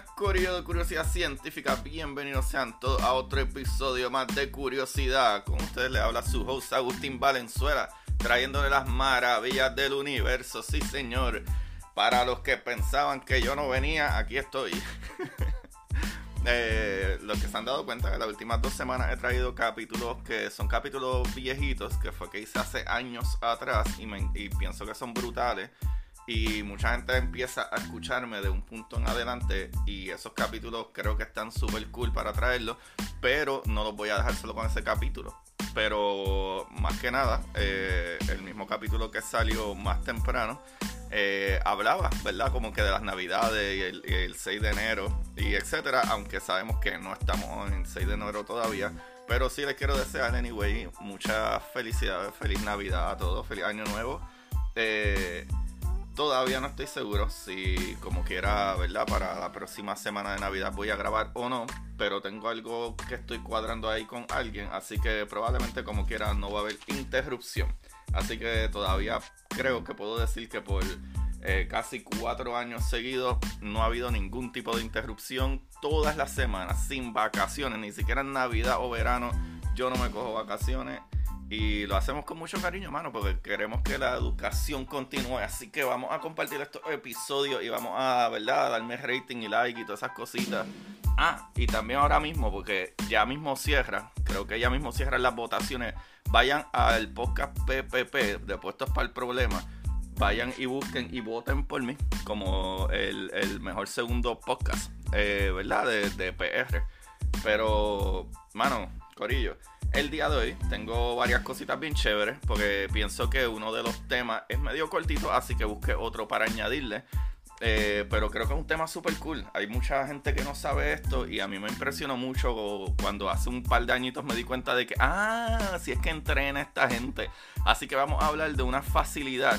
Buenas, Curiosidad Científica. Bienvenidos sean todos a otro episodio más de Curiosidad. Con ustedes les habla su host Agustín Valenzuela, trayéndole las maravillas del universo. Sí, señor. Para los que pensaban que yo no venía, aquí estoy. Eh, los que se han dado cuenta que las últimas dos semanas he traído capítulos que son capítulos viejitos, que fue que hice hace años atrás y, me- y pienso que son brutales. Y mucha gente empieza a escucharme de un punto en adelante y esos capítulos creo que están súper cool para traerlos, pero no los voy a dejar solo con ese capítulo. Pero más que nada, eh, el mismo capítulo que salió más temprano, eh, hablaba, ¿verdad? Como que de las navidades y el, y el 6 de enero y etcétera, aunque sabemos que no estamos en el 6 de enero todavía. Pero sí les quiero desear, anyway, muchas felicidades, feliz Navidad a todos, feliz Año Nuevo. Eh, todavía no estoy seguro si, como quiera, ¿verdad? Para la próxima semana de Navidad voy a grabar o no, pero tengo algo que estoy cuadrando ahí con alguien, así que probablemente, como quiera, no va a haber interrupción. Así que todavía creo que puedo decir que por eh, casi cuatro años seguidos no ha habido ningún tipo de interrupción todas las semanas, sin vacaciones, ni siquiera en Navidad o verano. Yo no me cojo vacaciones y lo hacemos con mucho cariño, mano, porque queremos que la educación continúe. Así que vamos a compartir estos episodios y vamos a, ¿verdad?, a darme rating y like y todas esas cositas. Ah, y también ahora mismo, porque ya mismo cierra, creo que ya mismo cierran las votaciones. Vayan al podcast PPP de Puestos para el Problema. Vayan y busquen y voten por mí como el, el mejor segundo podcast, eh, ¿verdad? De, de PR. Pero, mano, Corillo, el día de hoy tengo varias cositas bien chéveres porque pienso que uno de los temas es medio cortito, así que busqué otro para añadirle. Eh, pero creo que es un tema súper cool. Hay mucha gente que no sabe esto y a mí me impresionó mucho cuando hace un par de añitos me di cuenta de que, ah, si es que entrena esta gente. Así que vamos a hablar de una facilidad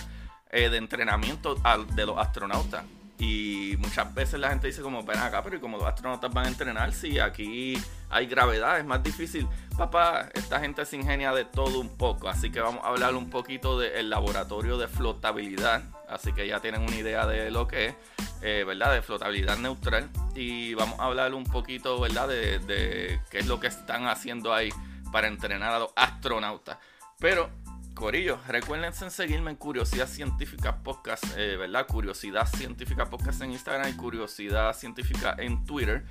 eh, de entrenamiento de los astronautas. Y muchas veces la gente dice como, ven acá, pero ¿y cómo los astronautas van a entrenar si aquí hay gravedad? Es más difícil. Papá, esta gente se ingenia de todo un poco. Así que vamos a hablar un poquito del laboratorio de flotabilidad. Así que ya tienen una idea de lo que es, eh, ¿verdad? De flotabilidad neutral. Y vamos a hablar un poquito, ¿verdad? De, de qué es lo que están haciendo ahí para entrenar a los astronautas. Pero Corillo, recuérdense en seguirme en Curiosidad Científica Podcast, eh, ¿verdad? Curiosidad Científica Podcast en Instagram y Curiosidad Científica en Twitter.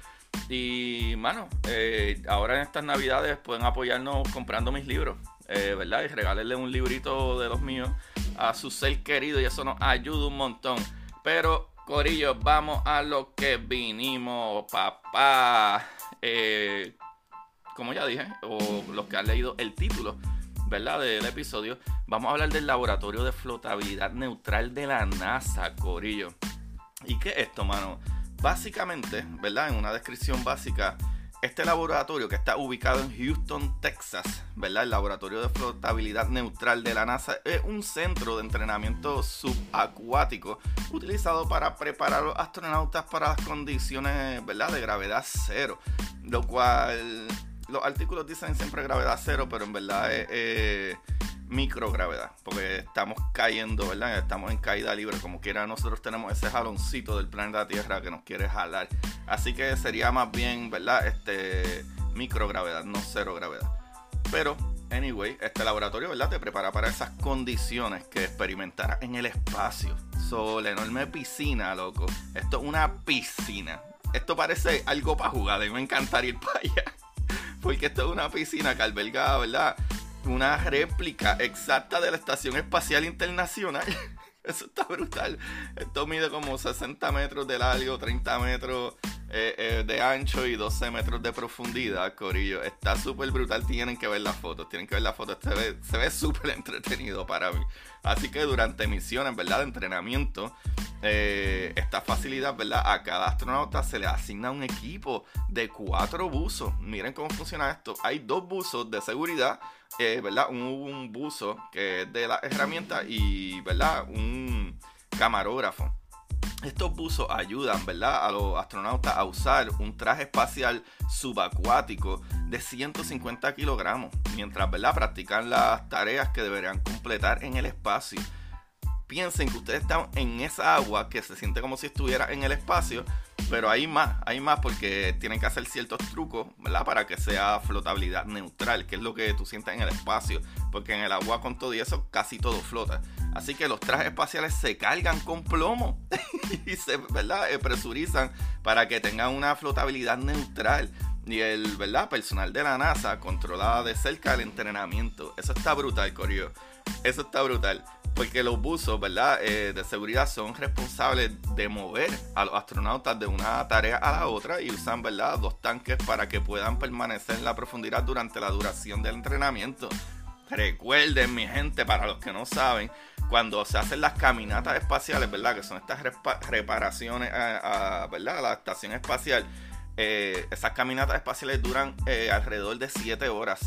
Y, mano, eh, ahora en estas navidades pueden apoyarnos comprando mis libros, eh, ¿verdad? Y regalarle un librito de los míos a su ser querido y eso nos ayuda un montón. Pero, Corillo, vamos a lo que vinimos, papá. Como ya dije, o los que han leído el título, ¿verdad? Del episodio, vamos a hablar del laboratorio de flotabilidad neutral de la NASA, Corillo. ¿Y qué es esto, mano? Básicamente, ¿verdad? En una descripción básica, este laboratorio que está ubicado en Houston, Texas, ¿verdad? El laboratorio de flotabilidad neutral de la NASA es un centro de entrenamiento subacuático utilizado para preparar a los astronautas para las condiciones, ¿verdad? De gravedad cero, lo cual los artículos dicen siempre gravedad cero, pero en verdad es eh, microgravedad, porque estamos cayendo, ¿verdad? Estamos en caída libre, como quiera nosotros tenemos ese jaloncito del planeta Tierra que nos quiere jalar. Así que sería más bien, ¿verdad? Este microgravedad, no cero gravedad. Pero, anyway, este laboratorio, ¿verdad? Te prepara para esas condiciones que experimentarás en el espacio. So, la enorme piscina, loco. Esto es una piscina. Esto parece algo para jugar y me encantaría ir para allá. Porque esto es una piscina que alberga, ¿verdad? Una réplica exacta de la Estación Espacial Internacional. Eso está brutal. Esto mide como 60 metros de largo, 30 metros eh, eh, de ancho y 12 metros de profundidad, Corillo. Está súper brutal. Tienen que ver las fotos. Tienen que ver las fotos. Se ve, súper entretenido para mí. Así que durante misiones, ¿verdad? De entrenamiento, eh, esta facilidad, ¿verdad? A cada astronauta se le asigna un equipo de cuatro buzos. Miren cómo funciona esto. Hay dos buzos de seguridad, ¿verdad? Un, un buzo que es de la herramienta y, ¿verdad? Un camarógrafo. Estos buzos ayudan, ¿verdad?, a los astronautas a usar un traje espacial subacuático de 150 kilogramos, mientras, ¿verdad?, practican las tareas que deberían completar en el espacio. Piensen que ustedes están en esa agua que se siente como si estuviera en el espacio, pero hay más, hay más porque tienen que hacer ciertos trucos, ¿verdad? Para que sea flotabilidad neutral, que es lo que tú sientes en el espacio, porque en el agua con todo y eso casi todo flota. Así que los trajes espaciales se cargan con plomo y se, ¿verdad? Eh, presurizan para que tengan una flotabilidad neutral. Y el ¿verdad? personal de la NASA controla de cerca el entrenamiento. Eso está brutal, Corio. Eso está brutal. Porque los buzos, ¿verdad? Eh, de seguridad son responsables de mover a los astronautas de una tarea a la otra y usan, ¿verdad? Dos tanques para que puedan permanecer en la profundidad durante la duración del entrenamiento. Recuerden, mi gente, para los que no saben, cuando se hacen las caminatas espaciales, ¿verdad? Que son estas reparaciones a, ¿verdad? la estación espacial. Eh, esas caminatas espaciales duran eh, alrededor de 7 horas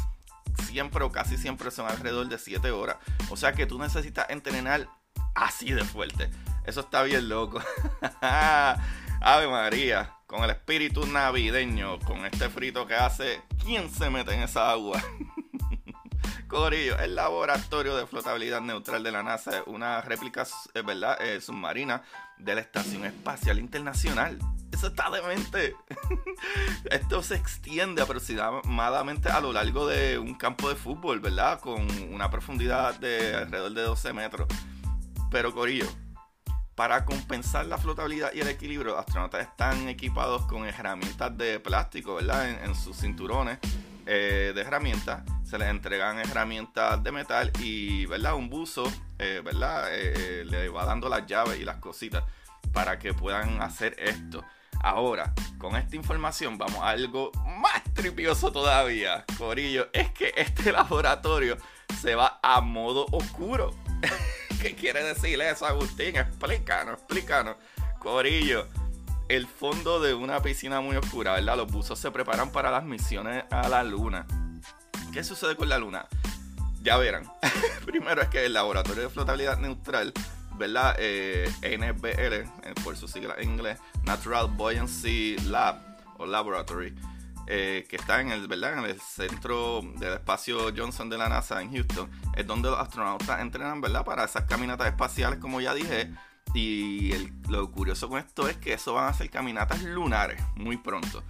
siempre o casi siempre son alrededor de 7 horas. O sea que tú necesitas entrenar así de fuerte. Eso está bien loco. Ave María, con el espíritu navideño, con este frito que hace, ¿quién se mete en esa agua? Corillo, el laboratorio de flotabilidad neutral de la NASA es una réplica ¿verdad? Eh, submarina de la Estación Espacial Internacional. Eso está demente. Esto se extiende aproximadamente a lo largo de un campo de fútbol, ¿verdad? Con una profundidad de alrededor de 12 metros. Pero Corillo, para compensar la flotabilidad y el equilibrio, astronautas están equipados con herramientas de plástico, ¿verdad? En, sus cinturones eh, de herramientas se les entregan herramientas de metal y, ¿verdad? Un buzo, eh, ¿verdad? Eh, le va dando las llaves y las cositas para que puedan hacer esto. Ahora, con esta información vamos a algo más tripioso todavía, Corillo. Es que este laboratorio se va a modo oscuro. ¿Qué quiere decir eso, Agustín? Explícanos, explícanos. Corillo, el fondo de una piscina muy oscura, ¿verdad? Los buzos se preparan para las misiones a la luna. ¿Qué sucede con la Luna? Ya verán. Primero es que el Laboratorio de Flotabilidad Neutral, ¿verdad? Eh, NBL, eh, por su sigla en inglés, Natural Buoyancy Lab o Laboratory, eh, que está en el, ¿verdad? en el centro del espacio Johnson de la NASA en Houston, es donde los astronautas entrenan ¿verdad? para esas caminatas espaciales, como ya dije. Y lo curioso con esto es que eso van a ser caminatas lunares muy pronto.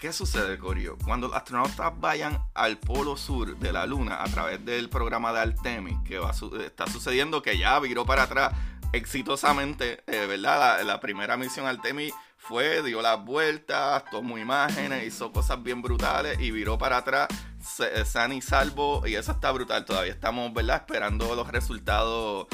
¿Qué sucede, Corio? Cuando los astronautas vayan al polo sur de la Luna a través del programa de Artemis, que va está sucediendo que ya viró para atrás exitosamente, eh, ¿verdad? La, primera misión Artemis fue, dio las vueltas, tomó imágenes, hizo cosas bien brutales y viró para atrás san y salvo. Y eso está brutal. Todavía estamos, ¿verdad? Esperando los resultados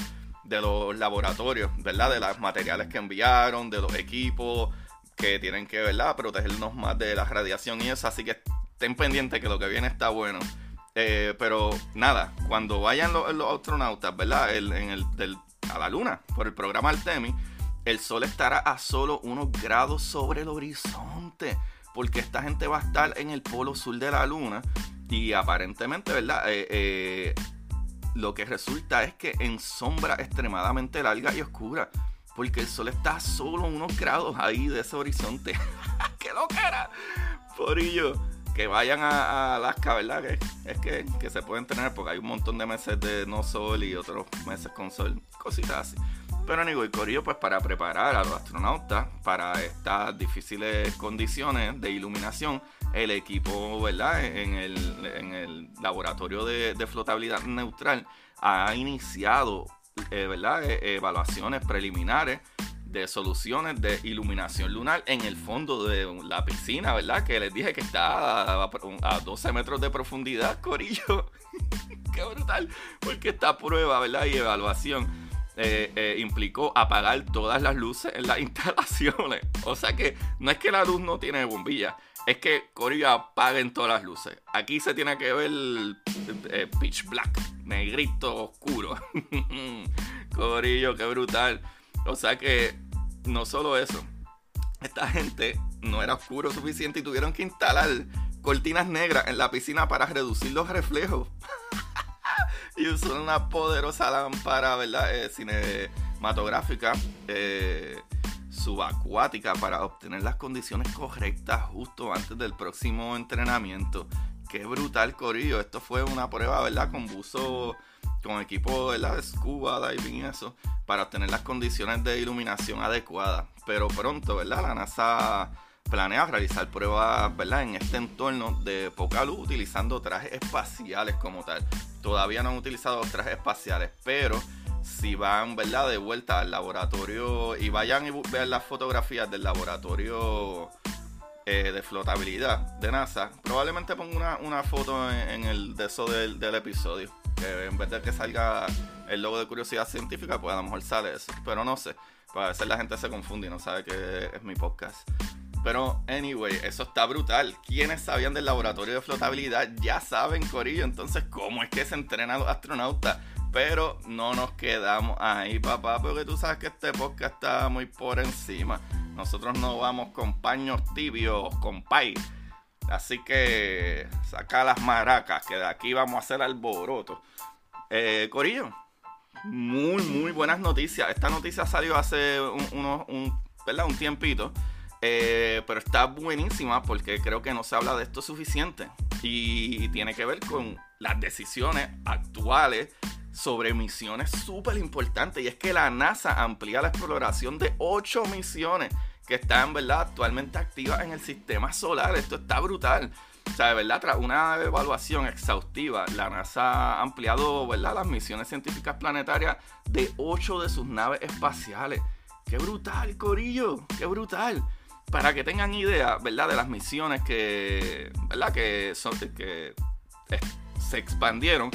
de los laboratorios, ¿verdad? De los materiales que enviaron, de los equipos que tienen que, ¿verdad?, protegernos más de la radiación y eso, así que estén pendientes que lo que viene está bueno. Eh, pero nada, cuando vayan los, astronautas, ¿verdad?, en el, a la luna por el programa Artemis, el sol estará a solo unos grados sobre el horizonte, porque esta gente va a estar en el polo sur de la luna y aparentemente, ¿verdad? Eh, eh, lo que resulta es que en sombra extremadamente larga y oscura porque el sol está solo unos grados ahí de ese horizonte. ¡Qué loquera! Por ello, que vayan a, Alaska, ¿verdad? Que, es que, que, se pueden tener porque hay un montón de meses de no sol y otros meses con sol, cositas así. Pero y Corillo, pues para preparar a los astronautas para estas difíciles condiciones de iluminación, el equipo, ¿verdad? En el, en el laboratorio de, de flotabilidad neutral ha iniciado eh, ¿verdad? Eh, evaluaciones preliminares de soluciones de iluminación lunar en el fondo de la piscina, ¿verdad? Que les dije que está a, 12 metros de profundidad, Corillo. Qué brutal, porque esta prueba, ¿verdad? Y evaluación eh, eh, implicó apagar todas las luces en las instalaciones. O sea que no es que la luz no tiene bombilla, es que Corillo apaguen todas las luces. Aquí se tiene que ver eh, pitch black, negrito, oscuro. Corillo, qué brutal. O sea que no solo eso, esta gente no era oscuro suficiente y tuvieron que instalar cortinas negras en la piscina para reducir los reflejos. y usó una poderosa lámpara, ¿verdad? Eh, cinematográfica, eh, subacuática, para obtener las condiciones correctas justo antes del próximo entrenamiento. Qué brutal, Corillo. Esto fue una prueba, ¿verdad? Con buzo con equipo de scuba diving y eso, para obtener las condiciones de iluminación adecuadas. Pero pronto, ¿verdad? La NASA planea realizar pruebas, ¿verdad? En este entorno de poca luz utilizando trajes espaciales como tal. Todavía no han utilizado trajes espaciales, pero si van, ¿verdad? De vuelta al laboratorio y vayan y vean las fotografías del laboratorio eh, de flotabilidad de NASA, probablemente ponga una, foto en, el de eso del episodio en vez de que salga el logo de curiosidad científica, pues a lo mejor sale eso. Pero no sé, pues a veces la gente se confunde y no sabe que es mi podcast. Pero, anyway, eso está brutal. Quienes sabían del laboratorio de flotabilidad ya saben, Corillo. Entonces, ¿cómo es que se entrenan los astronautas? Pero no nos quedamos ahí, papá, porque tú sabes que este podcast está muy por encima. Nosotros no vamos con paños tibios, con pay. Así que saca las maracas, que de aquí vamos a hacer alboroto. Eh, Corillo, muy, muy buenas noticias. Esta noticia salió hace un, un, un tiempito. Eh, pero está buenísima porque creo que no se habla de esto suficiente. Y tiene que ver con las decisiones actuales sobre misiones súper importantes. Y es que la NASA amplía la exploración de 8 misiones que están, ¿verdad?, actualmente activas en el sistema solar. Esto está brutal. O sea, de verdad, tras una evaluación exhaustiva, la NASA ha ampliado, ¿verdad?, las misiones científicas planetarias de 8 de sus naves espaciales. ¡Qué brutal, Corillo! ¡Qué brutal! Para que tengan idea, ¿verdad?, de las misiones que, ¿verdad?, que, son, que eh, se expandieron,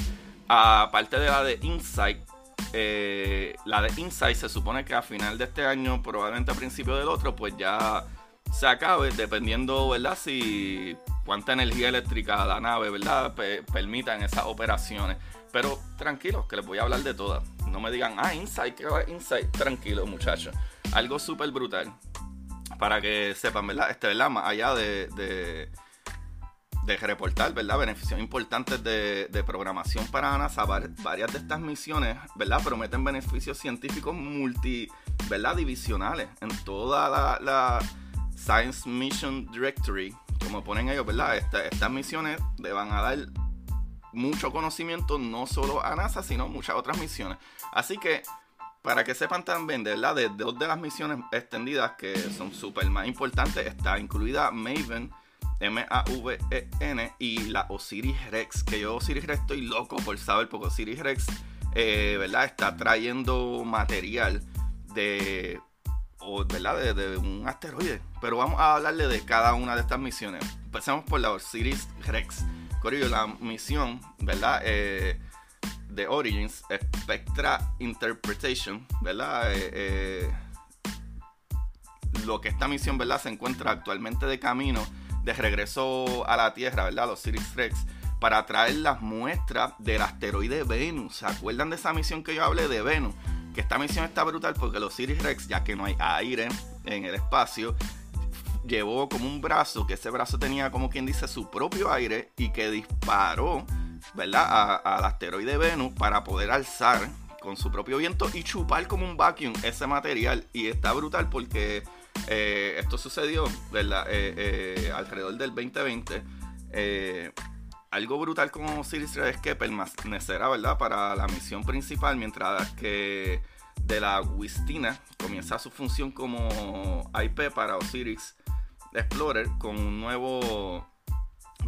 aparte de la de InSight, eh, la de Insight se supone que a final de este año, probablemente a principio del otro, pues ya se acabe, dependiendo, ¿verdad? Si cuánta energía eléctrica la nave, ¿verdad? permitan esas operaciones. Pero tranquilos, que les voy a hablar de todas. No me digan, ah, Insight, ¿qué va Insight? Tranquilos, muchachos. Algo súper brutal. Para que sepan, ¿verdad? Este, ¿verdad? Más allá de de reportar, ¿verdad? Beneficios importantes de, programación para NASA. Varias de estas misiones, ¿verdad? Prometen beneficios científicos multi, ¿verdad? Divisionales en toda la, Science Mission Directory, como ponen ellos, ¿verdad? estas misiones le van a dar mucho conocimiento no solo a NASA, sino muchas otras misiones. Así que, para que sepan también, ¿verdad? De dos de las misiones extendidas que son súper más importantes, está incluida Maven M-A-V-E-N y la Osiris Rex, que yo Osiris Rex estoy loco por saber, porque Osiris Rex, eh, ¿verdad? Está trayendo material de, ¿verdad? De, un asteroide. Pero vamos a hablarle de cada una de estas misiones. Empecemos por la Osiris Rex. Corillo, la misión, ¿verdad? Eh, de Origins, Spectra Interpretation, ¿verdad? Eh, lo que esta misión, ¿verdad? Se encuentra actualmente de camino de regreso a la Tierra, ¿verdad? Los Sirius Rex, para traer las muestras del asteroide Venus. ¿Se acuerdan de esa misión que yo hablé de Venus? Que esta misión está brutal porque los Sirius Rex, ya que no hay aire en el espacio, llevó como un brazo, que ese brazo tenía como quien dice su propio aire y que disparó, ¿verdad? Al asteroide Venus para poder alzar con su propio viento y chupar como un vacuum ese material. Y está brutal porque eh, esto sucedió ¿verdad? Eh, eh, alrededor del 2020. algo brutal como Series 3 es que permanecerá ¿verdad? para la misión principal, mientras que de la Wistina comienza su función como IP para Osiris Explorer con un nuevo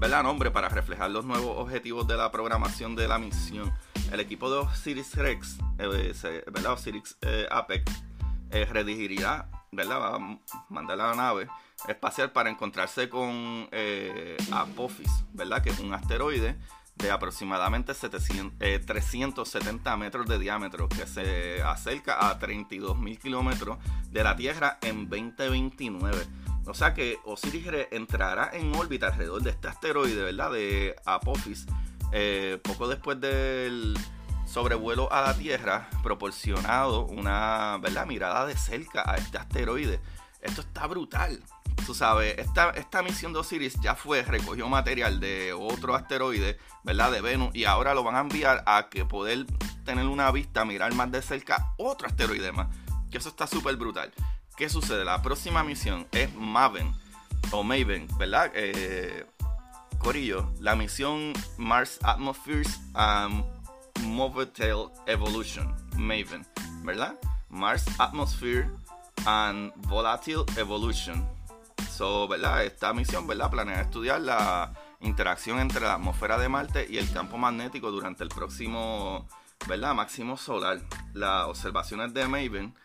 ¿verdad? nombre para reflejar los nuevos objetivos de la programación de la misión. El equipo de Osiris Rex, ¿verdad? Osiris Apex eh, redirigiría, ¿verdad? Va a mandar a la nave espacial para encontrarse con eh, Apophis, ¿verdad? Que es un asteroide de aproximadamente 700, 370 metros de diámetro que se acerca a 32 mil kilómetros de la Tierra en 2029. O sea que Osiris entrará en órbita alrededor de este asteroide, ¿verdad? De Apophis, eh, poco después del sobrevuelo a la Tierra, proporcionado una ¿verdad? mirada de cerca a este asteroide. Esto está brutal. Tú sabes, esta, misión de Osiris ya fue, recogió material de otro asteroide, ¿verdad? De Venus, y ahora lo van a enviar a que poder tener una vista, mirar más de cerca otro asteroide más. Que eso está súper brutal. ¿Qué sucede? La próxima misión es Maven, o Maven, ¿verdad? Eh, Corillo, la misión Mars Atmospheres and Movetail Evolution, Maven, ¿verdad? Mars Atmosphere and Volatile Evolution. So, ¿verdad? Esta misión, ¿verdad? Planea estudiar la interacción entre la atmósfera de Marte y el campo magnético durante el próximo, ¿verdad? Máximo solar. Las observaciones de Maven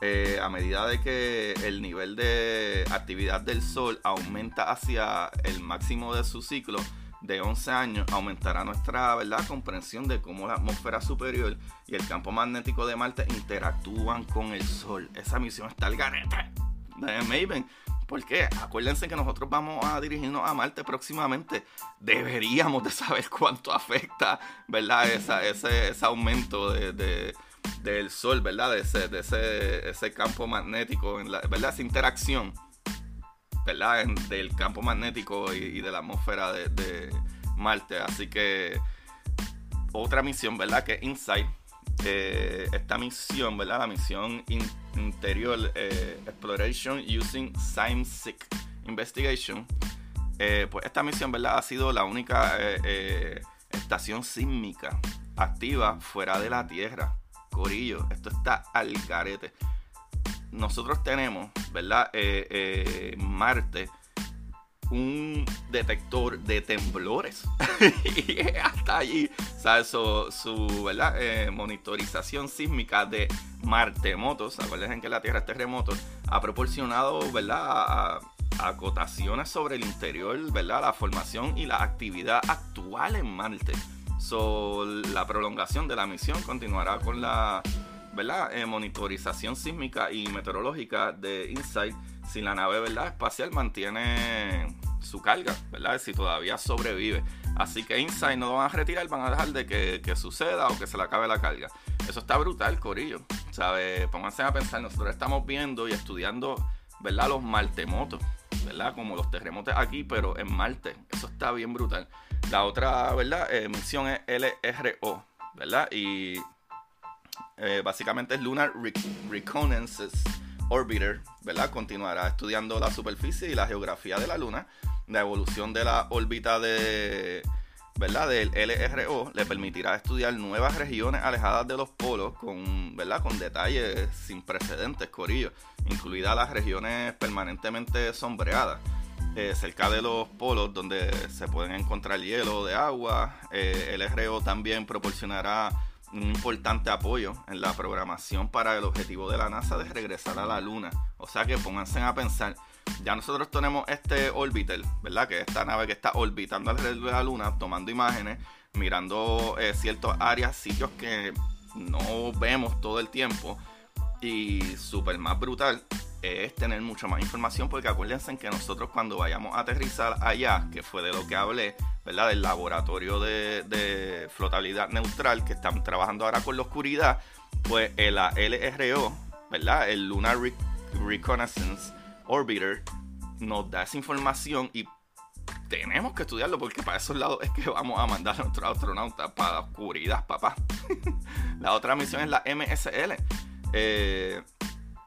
eh, a medida de que el nivel de actividad del Sol aumenta hacia el máximo de su ciclo de 11 años, aumentará nuestra ¿verdad? comprensión de cómo la atmósfera superior y el campo magnético de Marte interactúan con el Sol. Esa misión está al garete de Maven. ¿Por qué? Acuérdense que nosotros vamos a dirigirnos a Marte próximamente. Deberíamos de saber cuánto afecta, ¿verdad? ese, aumento de del Sol, ¿verdad? De ese, de ese, ese campo magnético, en la, ¿verdad? Esa interacción, ¿verdad? del campo magnético y, de la atmósfera de, Marte. Así que otra misión, ¿verdad? Que Insight. Eh, esta misión, ¿verdad? La misión interior eh, Exploration Using Seismic Investigation. Eh, pues esta misión, ¿verdad? Ha sido la única estación sísmica activa fuera de la Tierra. Corillo, esto está al carete. Nosotros tenemos, ¿verdad? Eh, eh, Marte, un detector de temblores. y hasta allí, ¿sabes? Su, ¿verdad? Eh, monitorización sísmica de Martemotos, acuérdense que la Tierra es terremoto, ha proporcionado, ¿verdad? acotaciones sobre el interior, ¿verdad? La formación y la actividad actual en Marte. So, la prolongación de la misión continuará con la. Eh, monitorización sísmica y meteorológica de InSight si la nave espacial mantiene su carga, ¿verdad? si todavía sobrevive. Así que InSight no lo van a retirar, van a dejar de que, suceda o que se le acabe la carga. Eso está brutal, Corillo. ¿Sabe? Pónganse a pensar, nosotros estamos viendo y estudiando los martemotos, ¿verdad? como los terremotos aquí, pero en Marte. Eso está bien brutal. La otra, ¿verdad? Eh, misión es LRO, ¿verdad? Y eh, básicamente es Lunar Reconnaissance Orbiter, ¿verdad? Continuará estudiando la superficie y la geografía de la Luna. La evolución de la órbita de, ¿verdad? Del LRO le permitirá estudiar nuevas regiones alejadas de los polos con, ¿verdad? Con detalles sin precedentes, corillo, incluidas las regiones permanentemente sombreadas. Eh, cerca de los polos donde se pueden encontrar hielo de agua. Eh, el RO también proporcionará un importante apoyo en la programación para el objetivo de la NASA de regresar a la Luna. O sea que pónganse a pensar, ya nosotros tenemos este orbiter, ¿verdad? Que esta nave que está orbitando alrededor de la Luna, tomando imágenes, mirando eh, ciertas áreas, sitios que no vemos todo el tiempo. Y súper más brutal es tener mucho más información porque acuérdense que nosotros cuando vayamos a aterrizar allá, que fue de lo que hablé, ¿verdad? Del laboratorio de, flotabilidad neutral que están trabajando ahora con la oscuridad, pues el LRO, ¿verdad? El Lunar Reconnaissance Orbiter nos da esa información y tenemos que estudiarlo porque para esos lados es que vamos a mandar a nuestros astronautas para la oscuridad, papá. la otra misión es la MSL. Eh,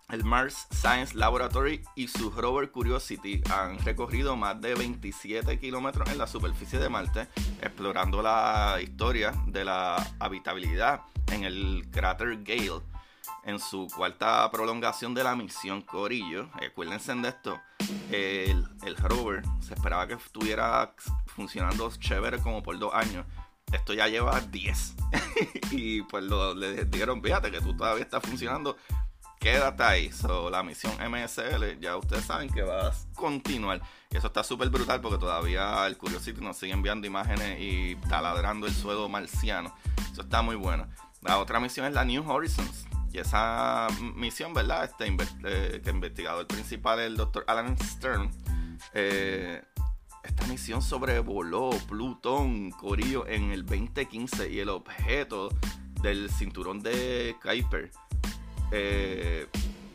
el Mars Science Laboratory y su rover Curiosity han recorrido más de 27 kilómetros en la superficie de Marte, explorando la historia de la habitabilidad en el cráter Gale. En su cuarta prolongación de la misión Corillo, acuérdense de esto, el, rover se esperaba que estuviera funcionando chévere como por dos años. Esto ya lleva 10. y pues lo, le dijeron, fíjate que tú todavía estás funcionando quédate ahí. So, la misión MSL, ya ustedes saben que va a continuar. Eso está súper brutal porque todavía el Curiosity nos sigue enviando imágenes y taladrando el suelo marciano. Eso está muy bueno. La otra misión es la New Horizons. Y esa misión, ¿verdad? Este eh, investigador principal el doctor Alan Stern. Eh, esta misión sobrevoló Plutón, Corillo, en el 2015 y el objeto del cinturón de Kuiper eh,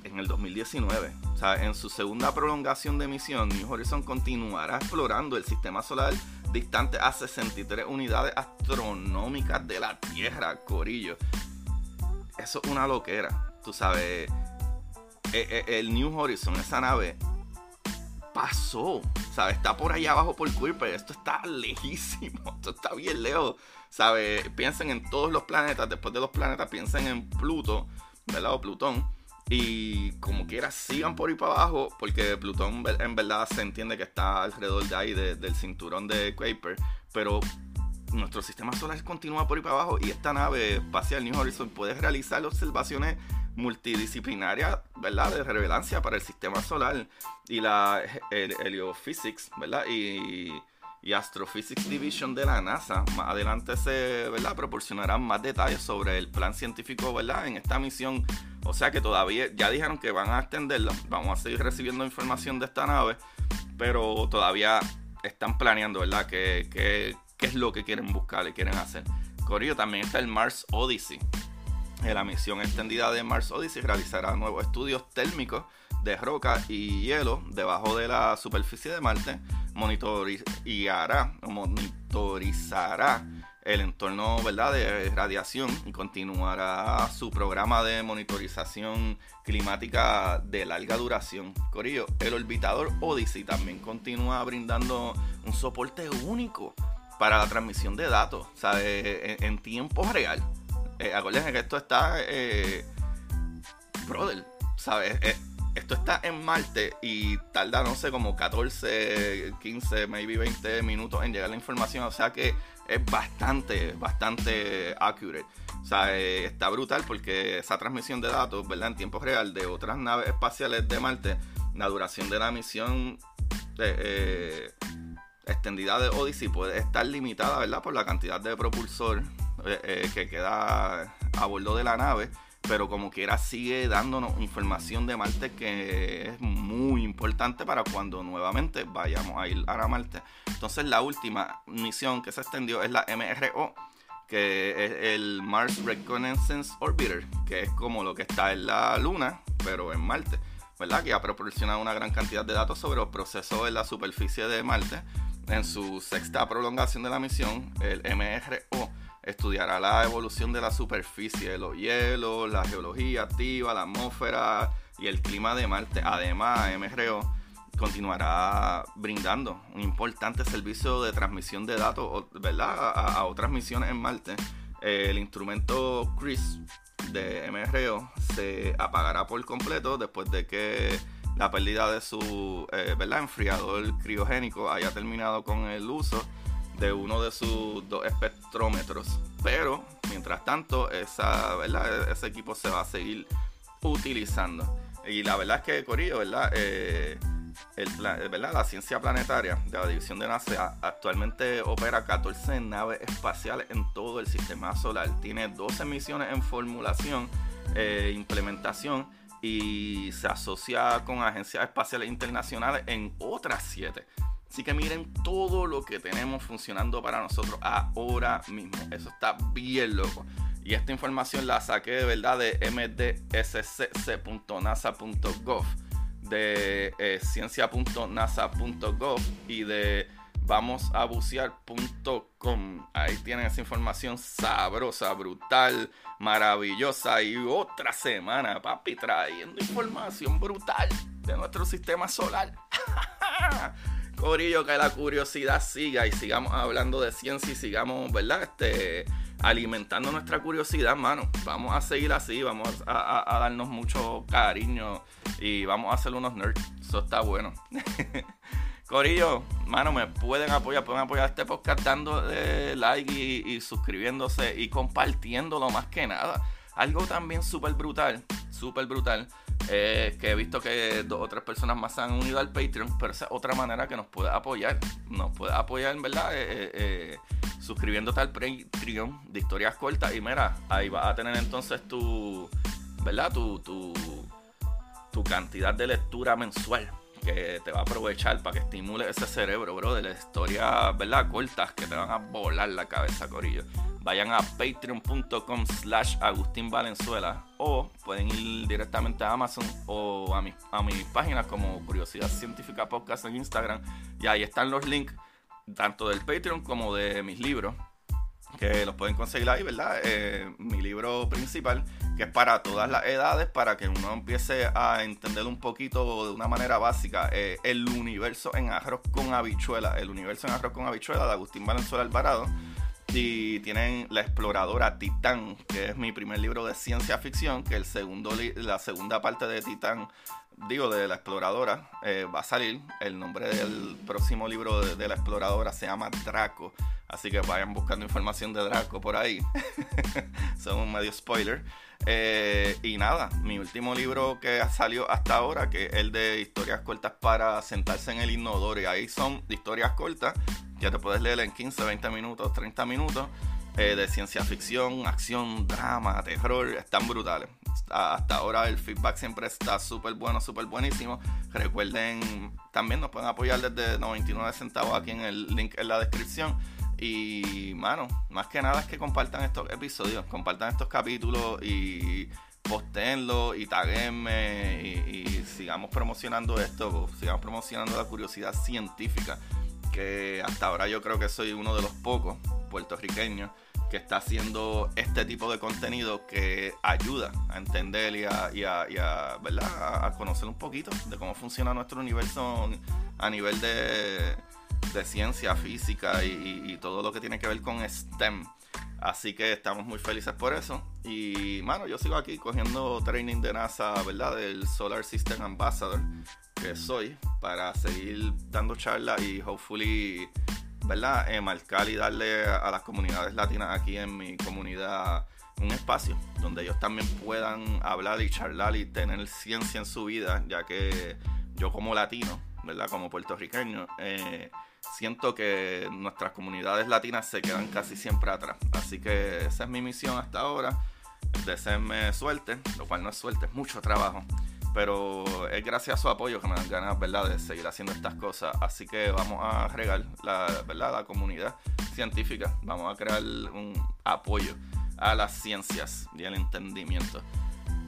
en el 2019. O sea, en su segunda prolongación de misión, New Horizon continuará explorando el sistema solar distante a 63 unidades astronómicas de la Tierra, Corillo. Eso es una loquera, tú sabes. Eh, eh, el New Horizon, esa nave, pasó. ¿Sabes? Está por allá abajo por Kuiper. Esto está lejísimo. Esto está bien lejos. ¿Sabes? Piensen en todos los planetas. Después de los planetas, piensen en Pluto. ¿Verdad? O Plutón. Y como quiera, sigan por ahí para abajo. Porque Plutón en verdad se entiende que está alrededor de ahí, del cinturón de Kuiper. Pero nuestro sistema solar continúa por ahí para abajo. Y esta nave espacial New Horizon puede realizar observaciones multidisciplinaria, ¿verdad? De relevancia para el sistema solar y la Heliophysics, ¿verdad? Y, y, Astrophysics Division de la NASA. Más adelante se, ¿verdad? Proporcionarán más detalles sobre el plan científico, ¿verdad? En esta misión. O sea que todavía, ya dijeron que van a extenderla. Vamos a seguir recibiendo información de esta nave, pero todavía están planeando, ¿verdad? ¿Qué, qué, qué es lo que quieren buscar y quieren hacer? Corillo, también está el Mars Odyssey la misión extendida de Mars Odyssey realizará nuevos estudios térmicos de roca y hielo debajo de la superficie de Marte, monitorizará, monitorizará el entorno ¿verdad? de radiación y continuará su programa de monitorización climática de larga duración. Corillo, el orbitador Odyssey también continúa brindando un soporte único para la transmisión de datos, en tiempo real eh, acuérdense que esto está, eh, brother, ¿sabes? Eh, esto está en Marte y tarda, no sé, como 14, 15, maybe 20 minutos en llegar la información. O sea que es bastante, bastante accurate. O sea, eh, está brutal porque esa transmisión de datos, ¿verdad? En tiempo real de otras naves espaciales de Marte, la duración de la misión extendida de Odyssey puede estar limitada, ¿verdad? Por la cantidad de propulsor eh, eh, que queda a bordo de la nave, pero como quiera sigue dándonos información de Marte que es muy importante para cuando nuevamente vayamos a ir a Marte. Entonces la última misión que se extendió es la MRO, que es el Mars Reconnaissance Orbiter, que es como lo que está en la Luna, pero en Marte. ¿verdad? Que ha proporcionado una gran cantidad de datos sobre los procesos en la superficie de Marte. En su sexta prolongación de la misión, el MRO estudiará la evolución de la superficie de los hielos, la geología activa, la atmósfera y el clima de Marte. Además, MRO continuará brindando un importante servicio de transmisión de datos ¿verdad? A, otras misiones en Marte. El instrumento CRIS de MRO se apagará por completo después de que la pérdida de su eh, ¿verdad? enfriador criogénico haya terminado con el uso de uno de sus dos espectrómetros. Pero, mientras tanto, esa, ¿verdad? ese equipo se va a seguir utilizando. Y la verdad es que, Corillo, ¿verdad? Eh. La ciencia planetaria de la división de NASA actualmente opera 14 naves espaciales en todo el sistema solar. Tiene 12 misiones en formulación, e implementación y se asocia con agencias espaciales internacionales en otras 7. Así que miren todo lo que tenemos funcionando para nosotros ahora mismo. Eso está bien loco. Y esta información la saqué de verdad de mdscc.nasa.gov, de eh, ciencia.nasa.gov y de vamosabucear.com. Ahí tienen esa información sabrosa, brutal, maravillosa. Y otra semana, papi, trayendo información brutal de nuestro sistema solar. Corillo, que la curiosidad siga y sigamos hablando de ciencia y sigamos, ¿verdad? Este, alimentando nuestra curiosidad, mano. Vamos a seguir así, vamos a, darnos mucho cariño y vamos a hacer unos nerds. Eso está bueno. Corillo, mano, me pueden apoyar, pueden apoyar este podcast dando like y, y suscribiéndose y compartiéndolo más que nada. Algo también súper brutal súper brutal. Eh, que he visto que dos o tres personas más se han unido al Patreon, pero esa es otra manera que nos puede apoyar. Nos puede apoyar, en verdad, eh, eh, suscribiéndote al Patreon de historias cortas. Y mira, ahí vas a tener entonces tu, ¿verdad? Tu, tu, tu cantidad de lectura mensual que te va a aprovechar para que estimule ese cerebro, bro, de las historias, ¿verdad? Cortas que te van a volar la cabeza, Corillo. Vayan a patreon.com slash Agustín o pueden ir directamente a Amazon o a, mi, a mis páginas como Curiosidad Científica Podcast en Instagram. Y ahí están los links tanto del Patreon como de mis libros que los pueden conseguir ahí, ¿verdad? Eh, mi libro principal que es para todas las edades, para que uno empiece a entender un poquito de una manera básica eh, el universo en arroz con habichuela, el universo en arroz con habichuela de Agustín Valenzuela Alvarado. Y tienen La Exploradora Titán, que es mi primer libro de ciencia ficción, que el segundo la segunda parte de Titán, digo, de La Exploradora, eh, va a salir. El nombre del próximo libro de, de La Exploradora se llama Draco. Así que vayan buscando información de Draco por ahí. Son un medio spoiler. Eh, y nada, mi último libro que salió hasta ahora, que es el de historias cortas para sentarse en el inodoro. Y ahí son historias cortas que te puedes leer en 15, 20 minutos, 30 minutos. Eh, de ciencia ficción, acción, drama, terror, están brutales. Hasta ahora el feedback siempre está súper bueno, súper buenísimo. Recuerden, también nos pueden apoyar desde 99 centavos aquí en el link en la descripción. Y, mano, más que nada es que compartan estos episodios, compartan estos capítulos y postenlo y taguenme y, sigamos promocionando esto, sigamos promocionando la curiosidad científica, que hasta ahora yo creo que soy uno de los pocos puertorriqueños que está haciendo este tipo de contenido que ayuda a entender y a, ¿verdad? a conocer un poquito de cómo funciona nuestro universo a nivel de de ciencia, física y, todo lo que tiene que ver con STEM. Así que estamos muy felices por eso. Y, mano, yo sigo aquí cogiendo training de NASA, ¿verdad? Del Solar System Ambassador que soy, para seguir dando charlas y, hopefully, ¿verdad? Eh, marcar y darle a, las comunidades latinas aquí en mi comunidad un espacio donde ellos también puedan hablar y charlar y tener ciencia en su vida, ya que yo como latino, ¿verdad? Como puertorriqueño, eh, siento que nuestras comunidades latinas se quedan casi siempre atrás. Así que esa es mi misión hasta ahora. Deseenme suerte, lo cual no es suerte, es mucho trabajo. Pero es gracias a su apoyo que me dan ganas, ¿verdad?, de seguir haciendo estas cosas. Así que vamos a regar la, ¿verdad? la comunidad científica. Vamos a crear un apoyo a las ciencias y al entendimiento.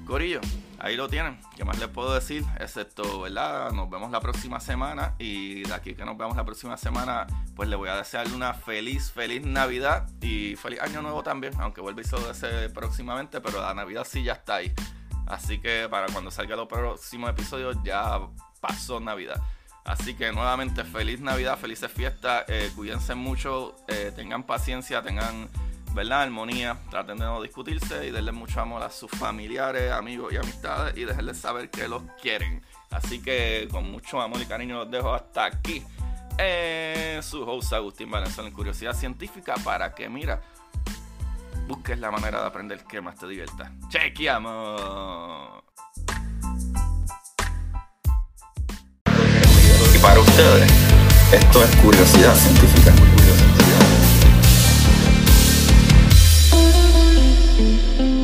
Corillo, ahí lo tienen. ¿Qué más les puedo decir? Excepto, ¿verdad? Nos vemos la próxima semana. Y de aquí que nos vemos la próxima semana, pues le voy a desear una feliz, feliz Navidad y feliz Año Nuevo también. Aunque vuelva y solo ese próximamente, pero la Navidad sí ya está ahí. Así que para cuando salga el próximo episodio ya pasó Navidad. Así que nuevamente feliz Navidad, felices fiestas, eh, cuídense mucho, eh, tengan paciencia, tengan ¿verdad? Armonía, traten de no discutirse y denle mucho amor a sus familiares, amigos y amistades y dejarles saber que los quieren. Así que con mucho amor y cariño los dejo hasta aquí. En su host Agustín Valenzuela en Curiosidad Científica para que, mira, busques la manera de aprender que más te divierta. ¡Chequeamos! Y para ustedes, esto es Curiosidad Científica. thank you